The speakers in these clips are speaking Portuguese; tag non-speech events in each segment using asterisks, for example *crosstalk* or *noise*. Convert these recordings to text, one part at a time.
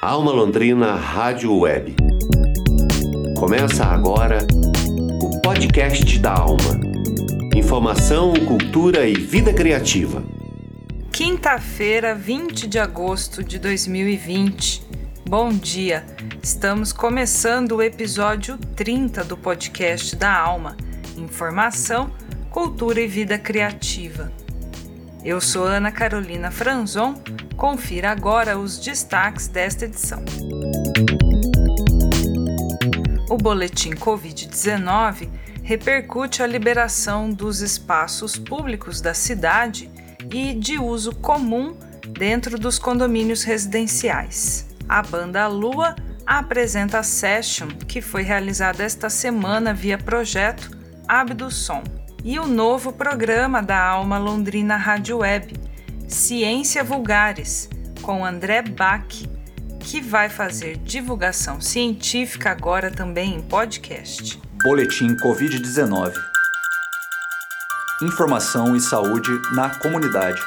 Alma Londrina Rádio Web. Começa agora o podcast da Alma. Informação, cultura e vida criativa. Quinta-feira, 20 de agosto de 2020. Bom dia. Estamos começando o episódio 30 do podcast da Alma. Informação, cultura e vida criativa. Eu sou Ana Carolina Franzon. Confira agora os destaques desta edição. O boletim Covid-19 repercute a liberação dos espaços públicos da cidade e de uso comum dentro dos condomínios residenciais. A banda Lua apresenta a session que foi realizada esta semana via projeto Abdução e o novo programa da Alma Londrina Rádio Web, Ciência Vulgares, com André Bach, que vai fazer divulgação científica agora também em podcast. Boletim Covid-19. Informação e saúde na comunidade.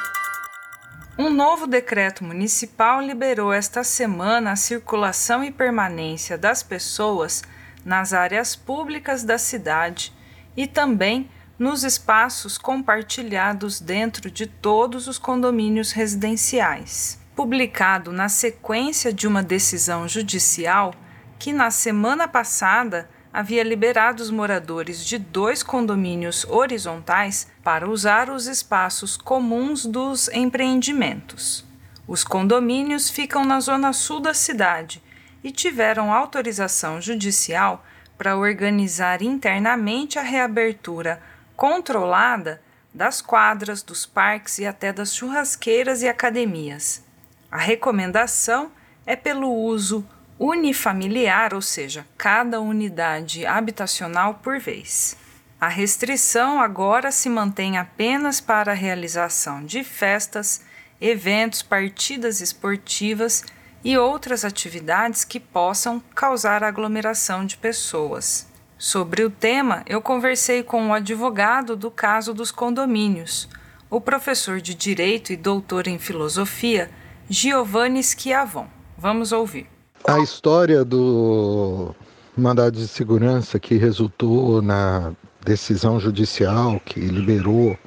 Um novo decreto municipal liberou esta semana a circulação e permanência das pessoas nas áreas públicas da cidade e também nos espaços compartilhados dentro de todos os condomínios residenciais. Publicado na sequência de uma decisão judicial que, na semana passada, havia liberado os moradores de dois condomínios horizontais para usar os espaços comuns dos empreendimentos. Os condomínios ficam na zona sul da cidade e tiveram autorização judicial para organizar internamente a reabertura controlada das quadras, dos parques e até das churrasqueiras e academias. A recomendação é pelo uso unifamiliar, ou seja, cada unidade habitacional por vez. A restrição agora se mantém apenas para a realização de festas, eventos, partidas esportivas e outras atividades que possam causar aglomeração de pessoas. Sobre o tema, eu conversei com o advogado do caso dos condomínios, o professor de Direito e doutor em Filosofia, Giovanni Schiavon. Vamos ouvir. A história do mandado de segurança que resultou na decisão judicial que liberou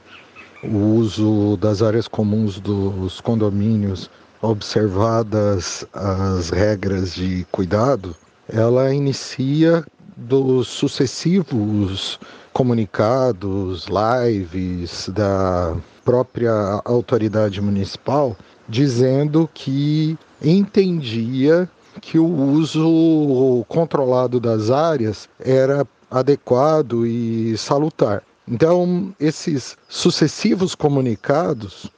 o uso das áreas comuns dos condomínios, observadas as regras de cuidado, ela inicia dos sucessivos comunicados, lives da própria autoridade municipal, dizendo que entendia que o uso controlado das áreas era adequado e salutar. Então, esses sucessivos comunicados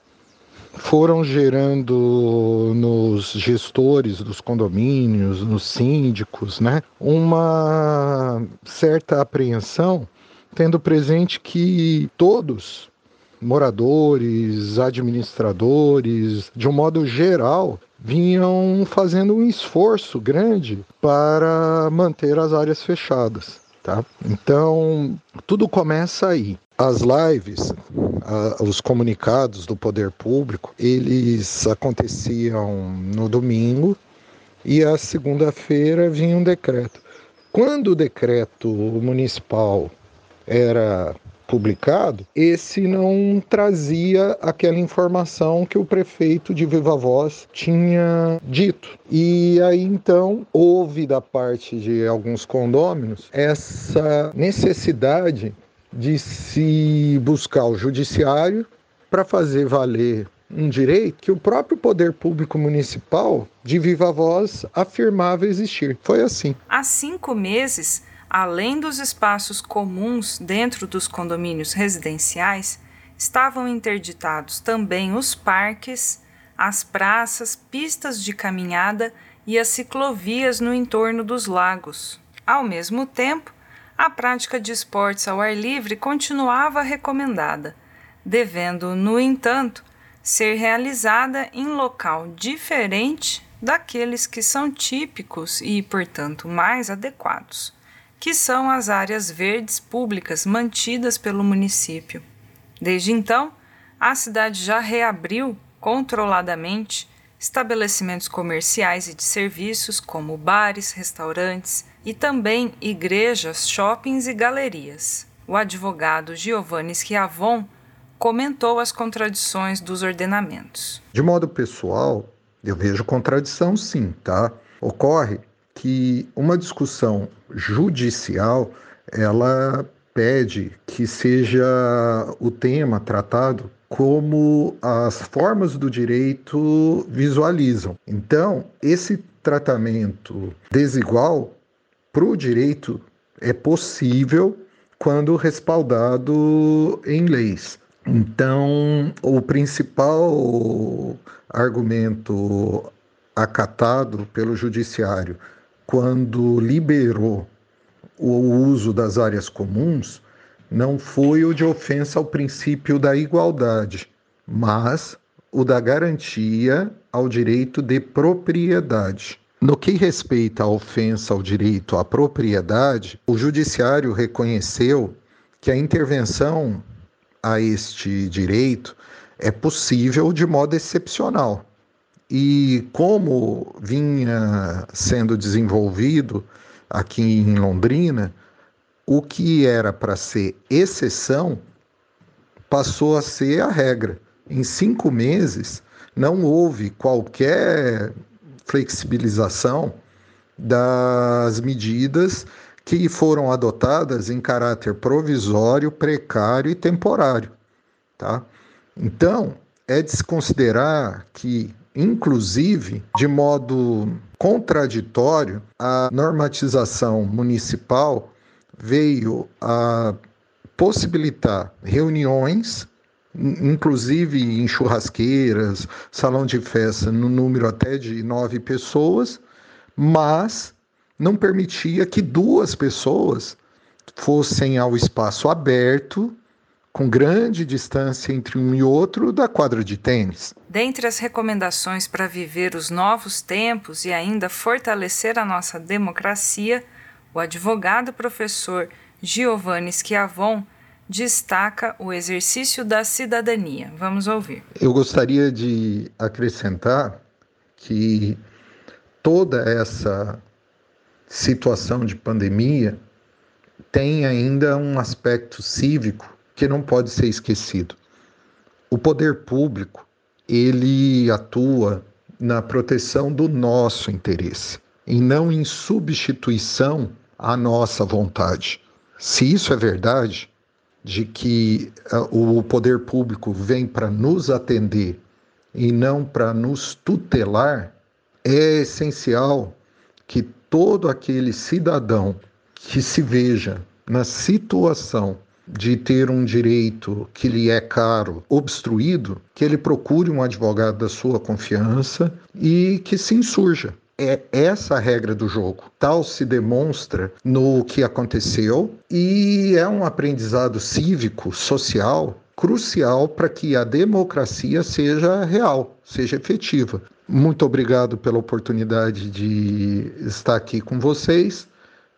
foram gerando nos gestores dos condomínios, nos síndicos, né, uma certa apreensão, tendo presente que todos, moradores, administradores, de um modo geral, vinham fazendo um esforço grande para manter as áreas fechadas. Tá? Então, tudo começa aí. As lives, os comunicados do poder público, eles aconteciam no domingo e a segunda-feira vinha um decreto. Quando o decreto municipal era publicado, esse não trazia aquela informação que o prefeito de Viva Voz tinha dito. E aí então houve da parte de alguns condôminos essa necessidade de se buscar o judiciário para fazer valer um direito que o próprio poder público municipal, de viva voz, afirmava existir. Foi assim. Há cinco meses, além dos espaços comuns dentro dos condomínios residenciais, estavam interditados também os parques, as praças, pistas de caminhada e as ciclovias no entorno dos lagos. Ao mesmo tempo, a prática de esportes ao ar livre continuava recomendada, devendo, no entanto, ser realizada em local diferente daqueles que são típicos e, portanto, mais adequados, que são as áreas verdes públicas mantidas pelo município. Desde então, a cidade já reabriu controladamente estabelecimentos comerciais e de serviços, como bares, restaurantes e também igrejas, shoppings e galerias. O advogado Giovanni Schiavon comentou as contradições dos ordenamentos. De modo pessoal, eu vejo contradição sim, tá? Ocorre que uma discussão judicial, ela pede que seja o tema tratado como as formas do direito visualizam. Então, esse tratamento desigual para o direito é possível quando respaldado em leis. Então, o principal argumento acatado pelo judiciário quando liberou o uso das áreas comuns não foi o de ofensa ao princípio da igualdade, mas o da garantia ao direito de propriedade. No que respeita à ofensa ao direito à propriedade, o Judiciário reconheceu que a intervenção a este direito é possível de modo excepcional. E como vinha sendo desenvolvido aqui em Londrina, o que era para ser exceção passou a ser a regra. Em cinco meses, não houve qualquer flexibilização das medidas que foram adotadas em caráter provisório, precário e temporário. Tá? Então, é de se considerar que, inclusive, de modo contraditório, a normatização municipal veio a possibilitar reuniões, inclusive em churrasqueiras, salão de festa, no número até de nove pessoas, mas não permitia que duas pessoas fossem ao espaço aberto, com grande distância entre um e outro, da quadra de tênis. Dentre as recomendações para viver os novos tempos e ainda fortalecer a nossa democracia, o advogado professor Giovanni Schiavon destaca o exercício da cidadania. Vamos ouvir. Eu gostaria de acrescentar que toda essa situação de pandemia tem ainda um aspecto cívico que não pode ser esquecido. O poder público, ele atua na proteção do nosso interesse e não em substituição à nossa vontade. Se isso é verdade, de que uh, o poder público vem para nos atender e não para nos tutelar, é essencial que todo aquele cidadão que se veja na situação de ter um direito que lhe é caro obstruído, que ele procure um advogado da sua confiança e que se insurja. É essa a regra do jogo. Tal se demonstra no que aconteceu e é um aprendizado cívico, social, crucial para que a democracia seja real, seja efetiva. Muito obrigado pela oportunidade de estar aqui com vocês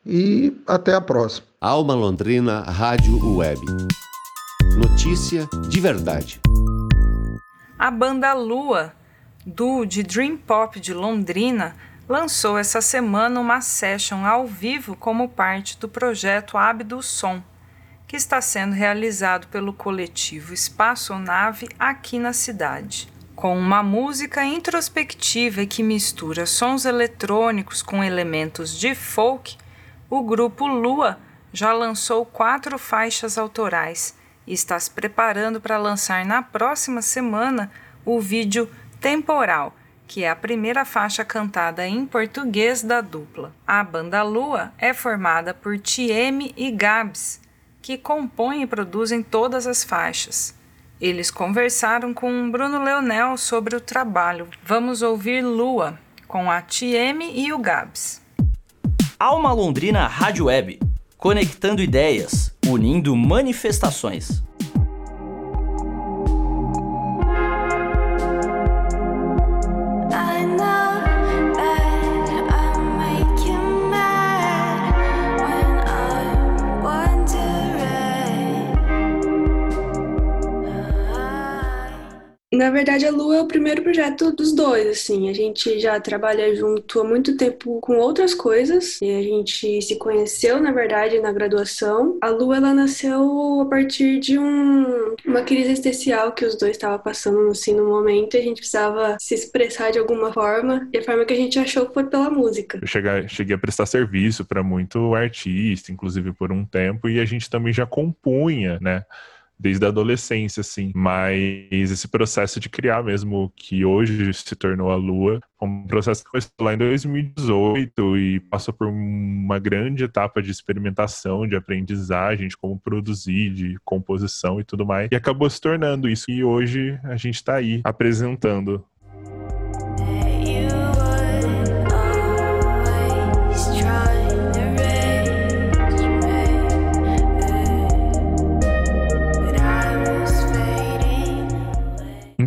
e até a próxima. Alma Londrina Rádio Web. Notícia de verdade. A banda Lua, do de Dream Pop de Londrina, lançou essa semana uma session ao vivo como parte do projeto Abdo Som, que está sendo realizado pelo coletivo Espaço Nave aqui na cidade. Com uma música introspectiva que mistura sons eletrônicos com elementos de folk, o grupo Lua já lançou quatro faixas autorais e está se preparando para lançar na próxima semana o vídeo Temporal, que é a primeira faixa cantada em português da dupla. A banda Lua é formada por Tieme e Gabs, que compõem e produzem todas as faixas. Eles conversaram com Bruno Leonel sobre o trabalho. Vamos ouvir Lua com a Tieme e o Gabs. Alma Londrina Rádio Web, conectando ideias, unindo manifestações. Na verdade, a Lua é o primeiro projeto dos dois, assim. A gente já trabalha junto há muito tempo com outras coisas e a gente se conheceu, na verdade, na graduação. A Lua, ela nasceu a partir de um, uma crise existencial que os dois estavam passando, assim, no momento e a gente precisava se expressar de alguma forma e a forma que a gente achou foi pela música. Eu cheguei, cheguei a prestar serviço para muito artista, inclusive por um tempo, e a gente também já compunha, né? Desde a adolescência, assim. Mas esse processo de criar mesmo, que hoje se tornou a Lua, foi um processo que começou lá em 2018 e passou por uma grande etapa de experimentação, de aprendizagem, de como produzir, de composição e tudo mais. E acabou se tornando isso. E hoje a gente está aí apresentando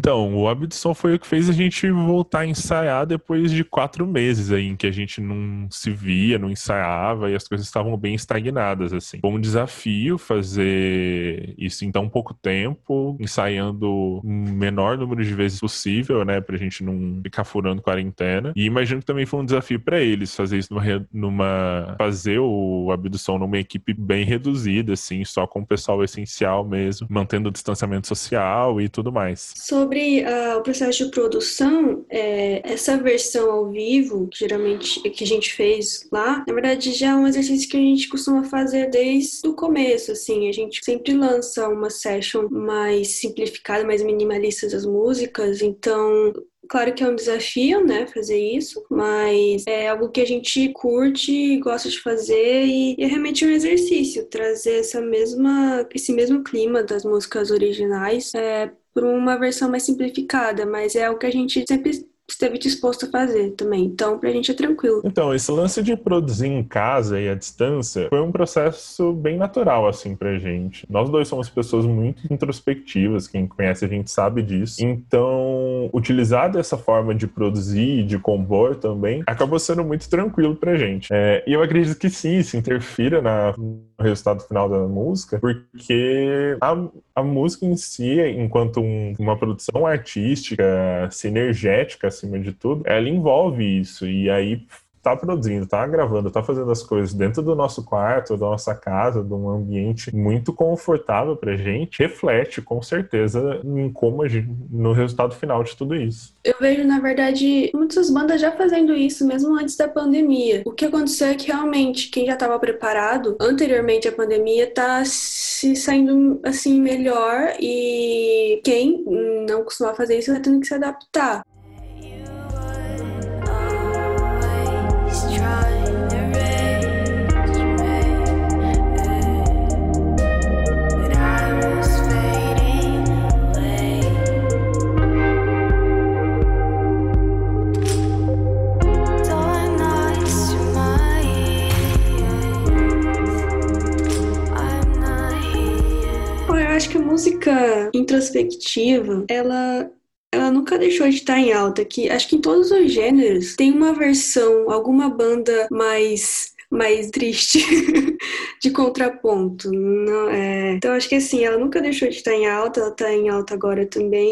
Então, o Abdson foi o que fez a gente voltar a ensaiar depois de quatro meses aí, em que a gente não se via, não ensaiava e as coisas estavam bem estagnadas, assim. Foi um desafio fazer isso em tão pouco tempo, ensaiando o menor número de vezes possível, né, pra gente não ficar furando quarentena. E imagino que também foi um desafio para eles fazer isso numa, numa, fazer o Abdução numa equipe bem reduzida, assim, só com o pessoal essencial mesmo, mantendo o distanciamento social e tudo mais. Sobre sobre uh, o processo de produção, é, essa versão ao vivo, que geralmente que a gente fez lá, na verdade já é um exercício que a gente costuma fazer desde o começo, assim, a gente sempre lança uma session mais simplificada, mais minimalista das músicas, então Claro que é um desafio, né, fazer isso, mas é algo que a gente curte, gosta de fazer e é realmente um exercício trazer essa mesma, esse mesmo clima das músicas originais. É, por uma versão mais simplificada, mas é algo que a gente sempre esteve disposto a fazer também. Então, pra gente é tranquilo. Então, esse lance de produzir em casa e à distância foi um processo bem natural, assim, pra gente. Nós dois somos pessoas muito introspectivas, quem conhece a gente sabe disso. Então, utilizar dessa forma de produzir de compor também acabou sendo muito tranquilo pra gente. É, e eu acredito que sim, isso interfira na, no resultado final da música, porque a, a música em si, enquanto um, uma produção artística, sinergética, acima de tudo, ela envolve isso. E aí tá produzindo, tá gravando, tá fazendo as coisas dentro do nosso quarto, da nossa casa, de um ambiente muito confortável pra gente, reflete com certeza em como a gente, no resultado final de tudo isso. Eu vejo, na verdade, muitas bandas já fazendo isso mesmo antes da pandemia. O que aconteceu é que realmente quem já estava preparado anteriormente à pandemia tá se saindo assim melhor e quem não costumava fazer isso tá tendo que se adaptar. Introspectiva, ela ela nunca deixou de estar em alta, que acho que em todos os gêneros tem uma versão, alguma banda mais mais triste *laughs* de contraponto. Não, é... Então acho que assim, ela nunca deixou de estar em alta, ela está em alta agora também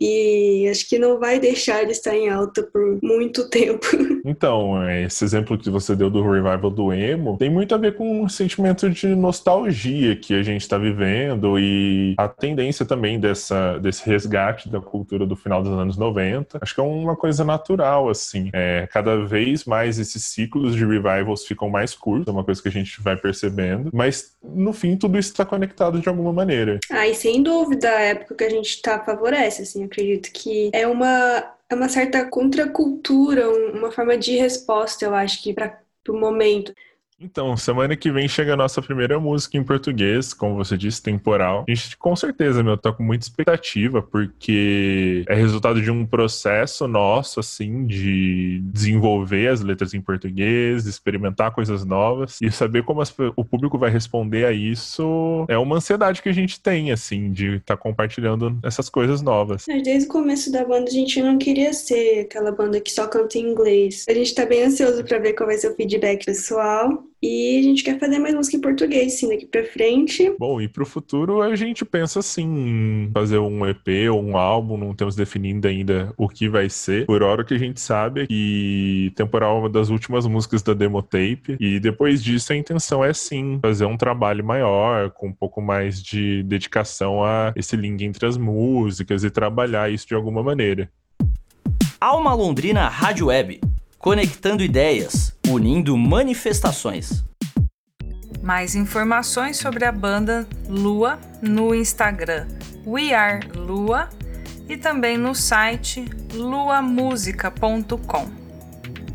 e... e acho que não vai deixar de estar em alta por muito *laughs* tempo. Então, esse exemplo que você deu do revival do emo tem muito a ver com um sentimento de nostalgia que a gente está vivendo e a tendência também dessa, desse resgate da cultura do final dos anos 90. Acho que é uma coisa natural, assim. É, cada vez mais esses ciclos de revivals ficam mais curtos, é uma coisa que a gente vai percebendo, mas no fim tudo isso está conectado de alguma maneira. Ah, e sem dúvida a época que a gente está favorece, assim, acredito que é uma é uma certa contracultura, uma forma de resposta, eu acho que para o momento. Então, semana que vem chega a nossa primeira música em português, como você disse, temporal. A gente, com certeza, meu, tá com muita expectativa, porque é resultado de um processo nosso, assim, de desenvolver as letras em português, experimentar coisas novas e saber como as, o público vai responder a isso é uma ansiedade que a gente tem, assim, de estar tá compartilhando essas coisas novas. Desde o começo da banda, a gente não queria ser aquela banda que só canta em inglês. A gente tá bem ansioso para ver qual vai ser o feedback pessoal. E a gente quer fazer mais música em português, sim, daqui pra frente. Bom, e pro futuro a gente pensa assim, em fazer um EP ou um álbum, não temos definido ainda o que vai ser. Por hora que a gente sabe é que Temporal é uma das últimas músicas da demo tape. E depois disso a intenção é sim fazer um trabalho maior, com um pouco mais de dedicação a esse link entre as músicas e trabalhar isso de alguma maneira. Alma Londrina Rádio Web, conectando ideias, unindo manifestações. Mais informações sobre a banda Lua no Instagram We Are Lua e também no site luamusica.com.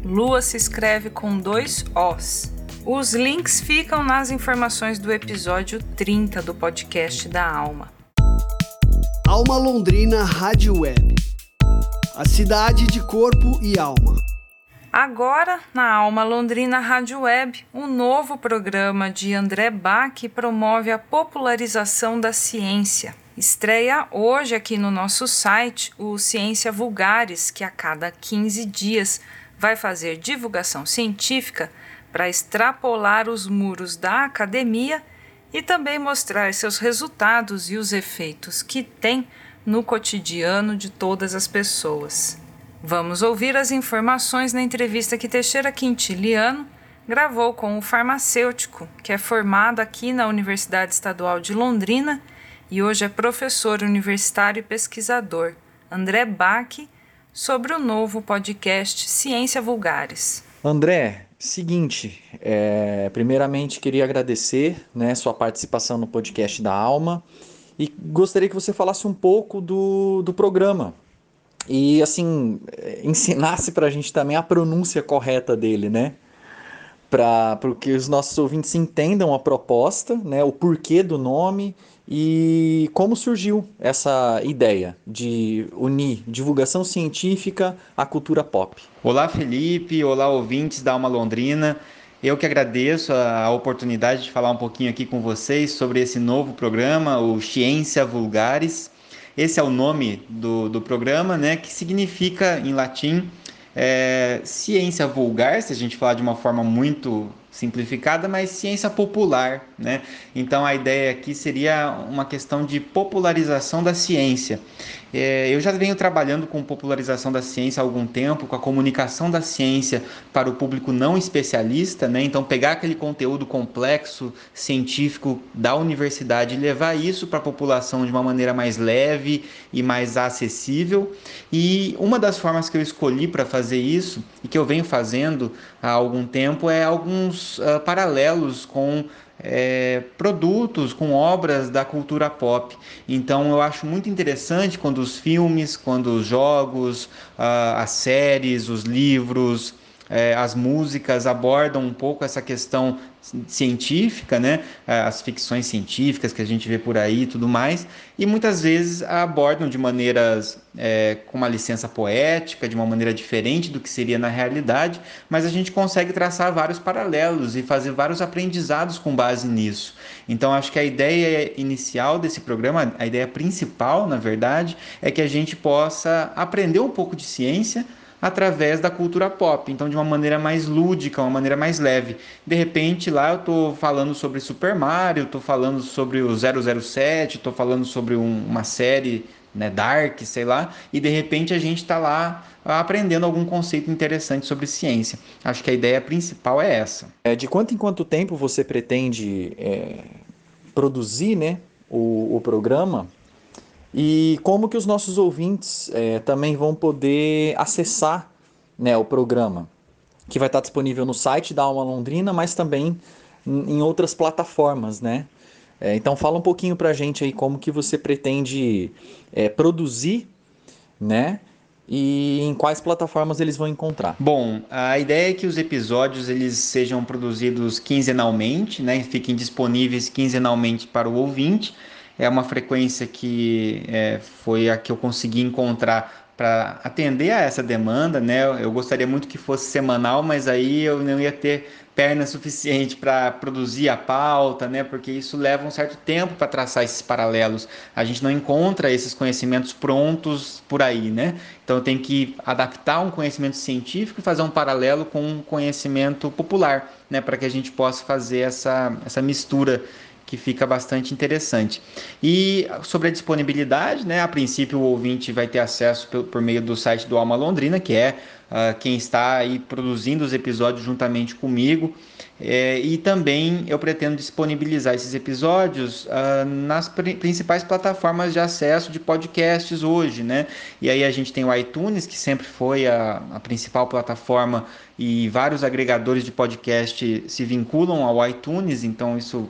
Lua se escreve com dois Os. Os links ficam nas informações do episódio 30 do podcast da Alma. Alma Londrina Rádio Web. A cidade de corpo e alma. Agora, na Alma Londrina Rádio Web, um novo programa de André Bach promove a popularização da ciência. Estreia hoje aqui no nosso site o Ciência Vulgares, que a cada 15 dias vai fazer divulgação científica para extrapolar os muros da academia e também mostrar seus resultados e os efeitos que tem no cotidiano de todas as pessoas. Vamos ouvir as informações na entrevista que Teixeira Quintiliano gravou com o farmacêutico, que é formado aqui na Universidade Estadual de Londrina e hoje é professor universitário e pesquisador, André Bach, sobre o novo podcast Ciência Vulgares. André, seguinte, é, primeiramente queria agradecer né, sua participação no podcast da Alma e gostaria que você falasse um pouco do, do programa e assim ensinasse para a gente também a pronúncia correta dele, né? Para que os nossos ouvintes entendam a proposta, né, o porquê do nome e como surgiu essa ideia de unir divulgação científica à cultura pop. Olá, Felipe. Olá, ouvintes da Alma Londrina. Eu que agradeço a oportunidade de falar um pouquinho aqui com vocês sobre esse novo programa, o Ciência Vulgares. Esse é o nome do, do programa, né, que significa em latim é, ciência vulgar, se a gente falar de uma forma muito simplificada, mas ciência popular, né? Então a ideia aqui seria uma questão de popularização da ciência. É, eu já venho trabalhando com popularização da ciência há algum tempo, com a comunicação da ciência para o público não especialista, né? Então pegar aquele conteúdo complexo científico da universidade e levar isso para a população de uma maneira mais leve e mais acessível. E uma das formas que eu escolhi para fazer isso e que eu venho fazendo há algum tempo é alguns uh, paralelos com é, produtos, com obras da cultura pop. Então eu acho muito interessante quando os filmes, quando os jogos, uh, as séries, os livros, é, as músicas abordam um pouco essa questão científica, né? É, as ficções científicas que a gente vê por aí e tudo mais, e muitas vezes abordam de maneiras é, com uma licença poética, de uma maneira diferente do que seria na realidade, mas a gente consegue traçar vários paralelos e fazer vários aprendizados com base nisso. Então, acho que a ideia inicial desse programa, a ideia principal, na verdade, é que a gente possa aprender um pouco de ciência através da cultura pop, então de uma maneira mais lúdica, uma maneira mais leve. De repente lá eu estou falando sobre Super Mario, estou falando sobre o 007, estou falando sobre um, uma série né, Dark, sei lá, e de repente a gente está lá aprendendo algum conceito interessante sobre ciência. Acho que a ideia principal é essa. É, de quanto em quanto tempo você pretende é, produzir né, o, o programa? E como que os nossos ouvintes é, também vão poder acessar né, o programa, que vai estar disponível no site da Alma Londrina, mas também em outras plataformas, né? É, então fala um pouquinho para a gente aí como que você pretende é, produzir, né? E em quais plataformas eles vão encontrar? Bom, a ideia é que os episódios eles sejam produzidos quinzenalmente, né? Fiquem disponíveis quinzenalmente para o ouvinte é uma frequência que é, foi a que eu consegui encontrar para atender a essa demanda, né? Eu gostaria muito que fosse semanal, mas aí eu não ia ter perna suficiente para produzir a pauta, né? Porque isso leva um certo tempo para traçar esses paralelos. A gente não encontra esses conhecimentos prontos por aí, né? Então tem que adaptar um conhecimento científico e fazer um paralelo com um conhecimento popular, né? Para que a gente possa fazer essa, essa mistura que fica bastante interessante. E sobre a disponibilidade, né, a princípio o ouvinte vai ter acesso por, por meio do site do Alma Londrina, que é uh, quem está aí produzindo os episódios juntamente comigo. É, e também eu pretendo disponibilizar esses episódios uh, nas pr principais plataformas de acesso de podcasts hoje, né? E aí a gente tem o iTunes, que sempre foi a, a principal plataforma, e vários agregadores de podcast se vinculam ao iTunes, então isso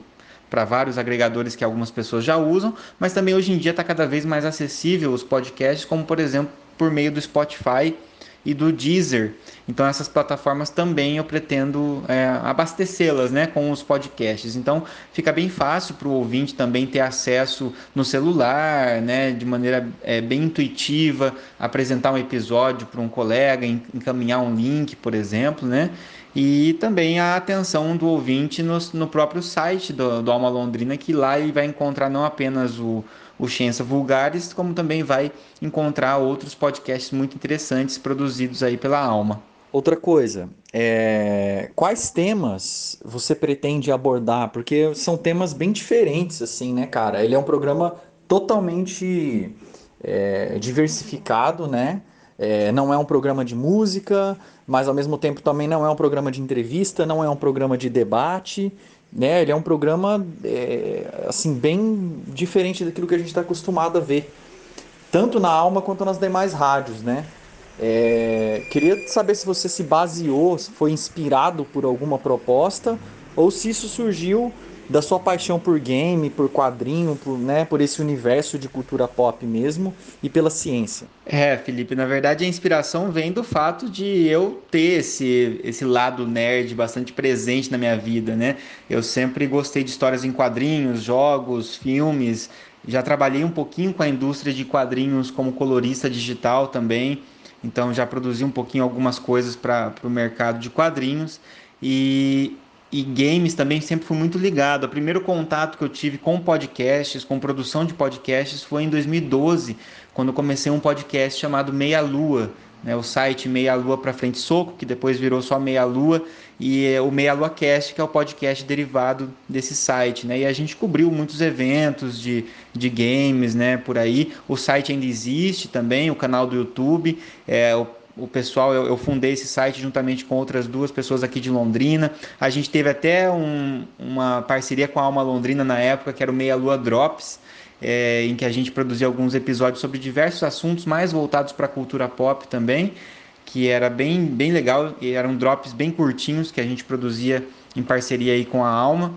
para vários agregadores que algumas pessoas já usam, mas também hoje em dia está cada vez mais acessível os podcasts, como por exemplo por meio do Spotify e do Deezer. Então essas plataformas também eu pretendo é, abastecê-las né, com os podcasts. Então fica bem fácil para o ouvinte também ter acesso no celular, né, de maneira é, bem intuitiva, apresentar um episódio para um colega, encaminhar um link, por exemplo, né? e também a atenção do ouvinte no, no próprio site do, do, Alma Londrina, que lá ele vai encontrar não apenas o, o Ciência Vulgares, como também vai encontrar outros podcasts muito interessantes produzidos aí pela Alma. Outra coisa, é... quais temas você pretende abordar? Porque são temas bem diferentes, assim, né, cara? Ele é um programa totalmente é, diversificado, né? É, não é um programa de música, mas ao mesmo tempo também não é um programa de entrevista, não é um programa de debate, né? Ele é um programa é, assim bem diferente daquilo que a gente está acostumado a ver, tanto na Alma quanto nas demais rádios, né? É, queria saber se você se baseou, se foi inspirado por alguma proposta ou se isso surgiu da sua paixão por game, por quadrinho, por, né, por esse universo de cultura pop mesmo e pela ciência. É, Felipe, na verdade a inspiração vem do fato de eu ter esse, esse lado nerd bastante presente na minha vida, né? Eu sempre gostei de histórias em quadrinhos, jogos, filmes, já trabalhei um pouquinho com a indústria de quadrinhos como colorista digital também, então já produzi um pouquinho algumas coisas para o mercado de quadrinhos e e games também sempre fui muito ligado. O primeiro contato que eu tive com podcasts, com produção de podcasts, foi em 2012, quando comecei um podcast chamado Meia Lua, né, o site Meia Lua para Frente Soco, que depois virou só Meia Lua, e é o Meia Lua Cast, que é o podcast derivado desse site. Né, e a gente cobriu muitos eventos de, de games né, por aí. O site ainda existe também, o canal do YouTube. É, o o pessoal, eu, eu, fundei esse site juntamente com outras duas pessoas aqui de Londrina. A gente teve até um, uma parceria com a Alma Londrina na época, que era o Meia Lua Drops, é, em que a gente produzia alguns episódios sobre diversos assuntos mais voltados para a cultura pop também, que era bem, bem legal, e eram drops bem curtinhos que a gente produzia em parceria aí com a Alma.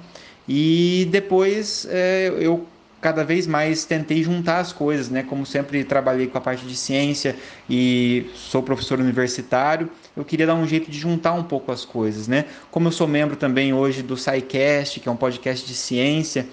E depois é, eu cada vez mais tentei juntar as coisas, né? Como sempre trabalhei com a parte de ciência e sou professor universitário, eu queria dar um jeito de juntar um pouco as coisas, né? Como eu sou membro também hoje do SciCast, que é um podcast de ciência,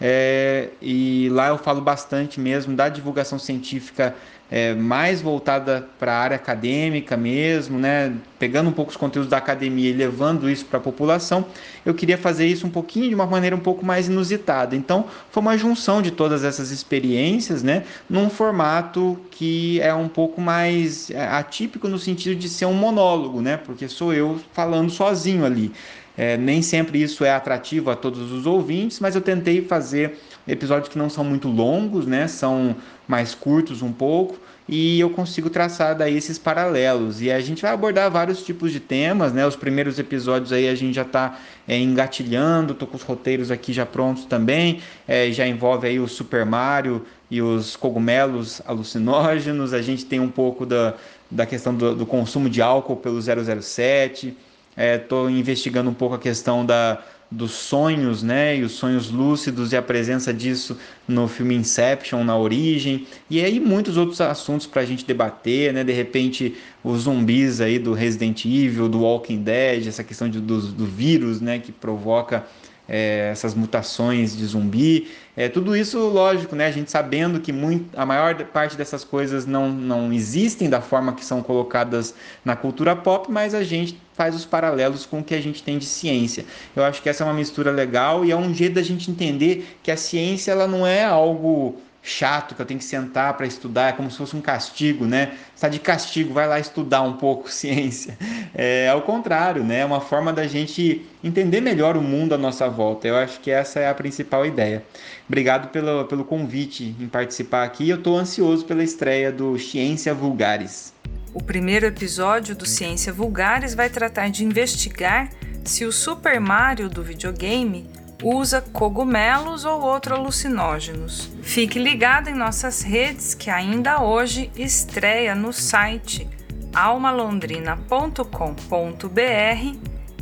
é, e lá eu falo bastante mesmo da divulgação científica é, mais voltada para a área acadêmica mesmo, né? pegando um pouco os conteúdos da academia e levando isso para a população, eu queria fazer isso um pouquinho de uma maneira um pouco mais inusitada. Então, foi uma junção de todas essas experiências, né? num formato que é um pouco mais é, atípico no sentido de ser um monólogo, né? porque sou eu falando sozinho ali. É, nem sempre isso é atrativo a todos os ouvintes, mas eu tentei fazer episódios que não são muito longos, né? São mais curtos um pouco e eu consigo traçar daí esses paralelos. E a gente vai abordar vários tipos de temas, né? Os primeiros episódios aí a gente já está é, engatilhando, tô com os roteiros aqui já prontos também, é, já envolve aí o Super Mario e os cogumelos alucinógenos, a gente tem um pouco da, da questão do, do consumo de álcool pelo 007, estou é, investigando um pouco a questão da, dos sonhos, né, e os sonhos lúcidos e a presença disso no filme Inception, na origem, e aí muitos outros assuntos para a gente debater, né, de repente os zumbis aí do Resident Evil, do Walking Dead, essa questão de, do, do vírus, né, que provoca é, essas mutações de zumbi. É, tudo isso, lógico, né? A gente sabendo que muito, a maior parte dessas coisas não, não existem da forma que são colocadas na cultura pop, mas a gente faz os paralelos com o que a gente tem de ciência. Eu acho que essa é uma mistura legal e é um jeito da gente entender que a ciência ela não é algo chato que eu tenho que sentar para estudar, é como se fosse um castigo, né? Está de castigo, vai lá estudar um pouco *laughs* ciência. É ao contrário, né? É uma forma da gente entender melhor o mundo à nossa volta. Eu acho que essa é a principal ideia. Obrigado pelo, pelo convite em participar aqui. Eu estou ansioso pela estreia do Ciência Vulgares. O primeiro episódio do Ciência Vulgares vai tratar de investigar se o Super Mario do videogame usa cogumelos ou outros alucinógenos. Fique ligado em nossas redes que ainda hoje estreia no site almalondrina.com.br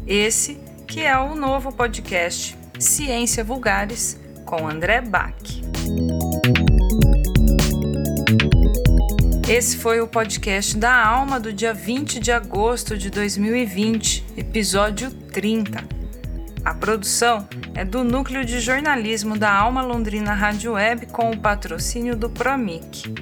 esse que é o novo podcast Ciência Vulgares com André Bach. Esse foi o podcast da Alma do dia 20 de agosto de 2020, episódio 30. A produção é do Núcleo de Jornalismo da Alma Londrina Rádio Web com o patrocínio do Promic.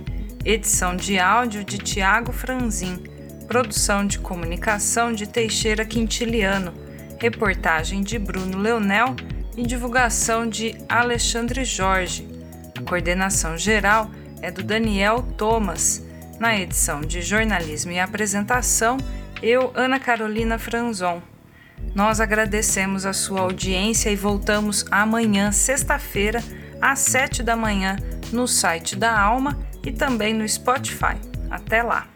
Edição de áudio de Tiago Franzin. Produção de comunicação de Teixeira Quintiliano. Reportagem de Bruno Leonel e divulgação de Alexandre Jorge. A coordenação geral é do Daniel Thomas. Na edição de jornalismo e apresentação, eu, Ana Carolina Franzon. Nós agradecemos a sua audiência e voltamos amanhã, sexta-feira, às sete da manhã, no site da Alma e também no Spotify. Até lá!